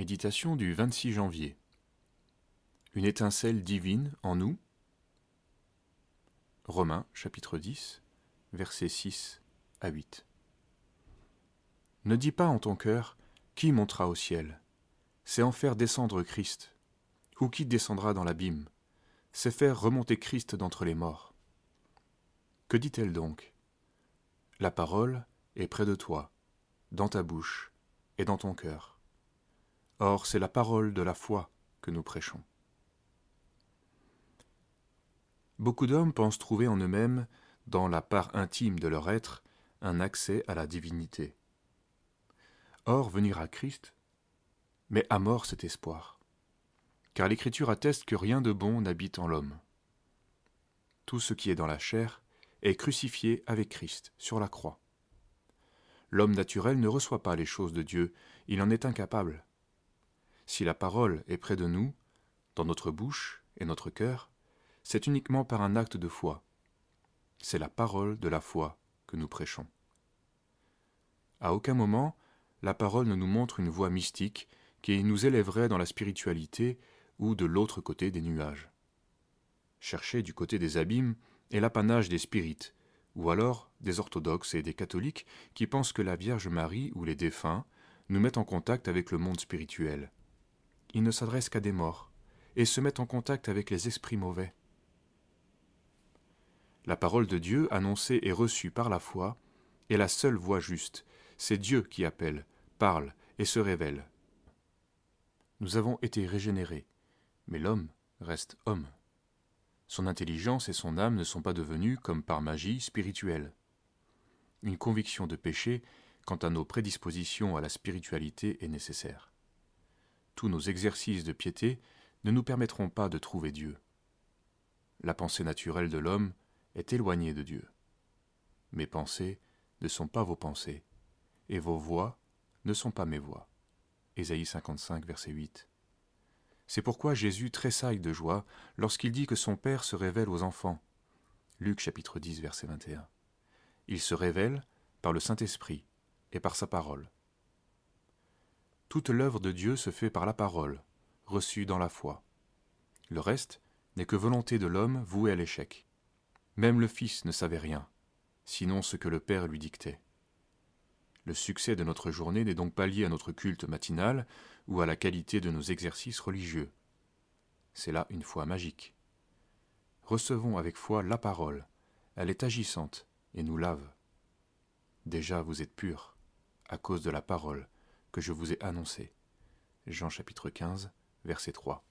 Méditation du 26 janvier. Une étincelle divine en nous. Romains chapitre 10, versets 6 à 8. Ne dis pas en ton cœur, qui montera au ciel? C'est en faire descendre Christ. Ou qui descendra dans l'abîme? C'est faire remonter Christ d'entre les morts. Que dit-elle donc? La parole est près de toi, dans ta bouche et dans ton cœur. Or, c'est la parole de la foi que nous prêchons. Beaucoup d'hommes pensent trouver en eux-mêmes, dans la part intime de leur être, un accès à la divinité. Or, venir à Christ, mais à mort cet espoir, car l'Écriture atteste que rien de bon n'habite en l'homme. Tout ce qui est dans la chair est crucifié avec Christ sur la croix. L'homme naturel ne reçoit pas les choses de Dieu, il en est incapable. Si la parole est près de nous, dans notre bouche et notre cœur, c'est uniquement par un acte de foi. C'est la parole de la foi que nous prêchons. À aucun moment, la parole ne nous montre une voie mystique qui nous élèverait dans la spiritualité ou de l'autre côté des nuages. Chercher du côté des abîmes est l'apanage des spirites, ou alors des orthodoxes et des catholiques qui pensent que la Vierge Marie ou les défunts nous mettent en contact avec le monde spirituel ils ne s'adressent qu'à des morts et se mettent en contact avec les esprits mauvais. La parole de Dieu annoncée et reçue par la foi est la seule voie juste. C'est Dieu qui appelle, parle et se révèle. Nous avons été régénérés, mais l'homme reste homme. Son intelligence et son âme ne sont pas devenues, comme par magie, spirituelles. Une conviction de péché quant à nos prédispositions à la spiritualité est nécessaire tous nos exercices de piété ne nous permettront pas de trouver Dieu. La pensée naturelle de l'homme est éloignée de Dieu. Mes pensées ne sont pas vos pensées, et vos voix ne sont pas mes voix. Ésaïe 55, verset 8. C'est pourquoi Jésus tressaille de joie lorsqu'il dit que son Père se révèle aux enfants. Luc chapitre 10, verset 21. Il se révèle par le Saint-Esprit et par sa parole. Toute l'œuvre de Dieu se fait par la parole, reçue dans la foi. Le reste n'est que volonté de l'homme vouée à l'échec. Même le Fils ne savait rien, sinon ce que le Père lui dictait. Le succès de notre journée n'est donc pas lié à notre culte matinal ou à la qualité de nos exercices religieux. C'est là une foi magique. Recevons avec foi la parole, elle est agissante et nous lave. Déjà vous êtes purs, à cause de la parole, que je vous ai annoncé. Jean chapitre 15, verset 3.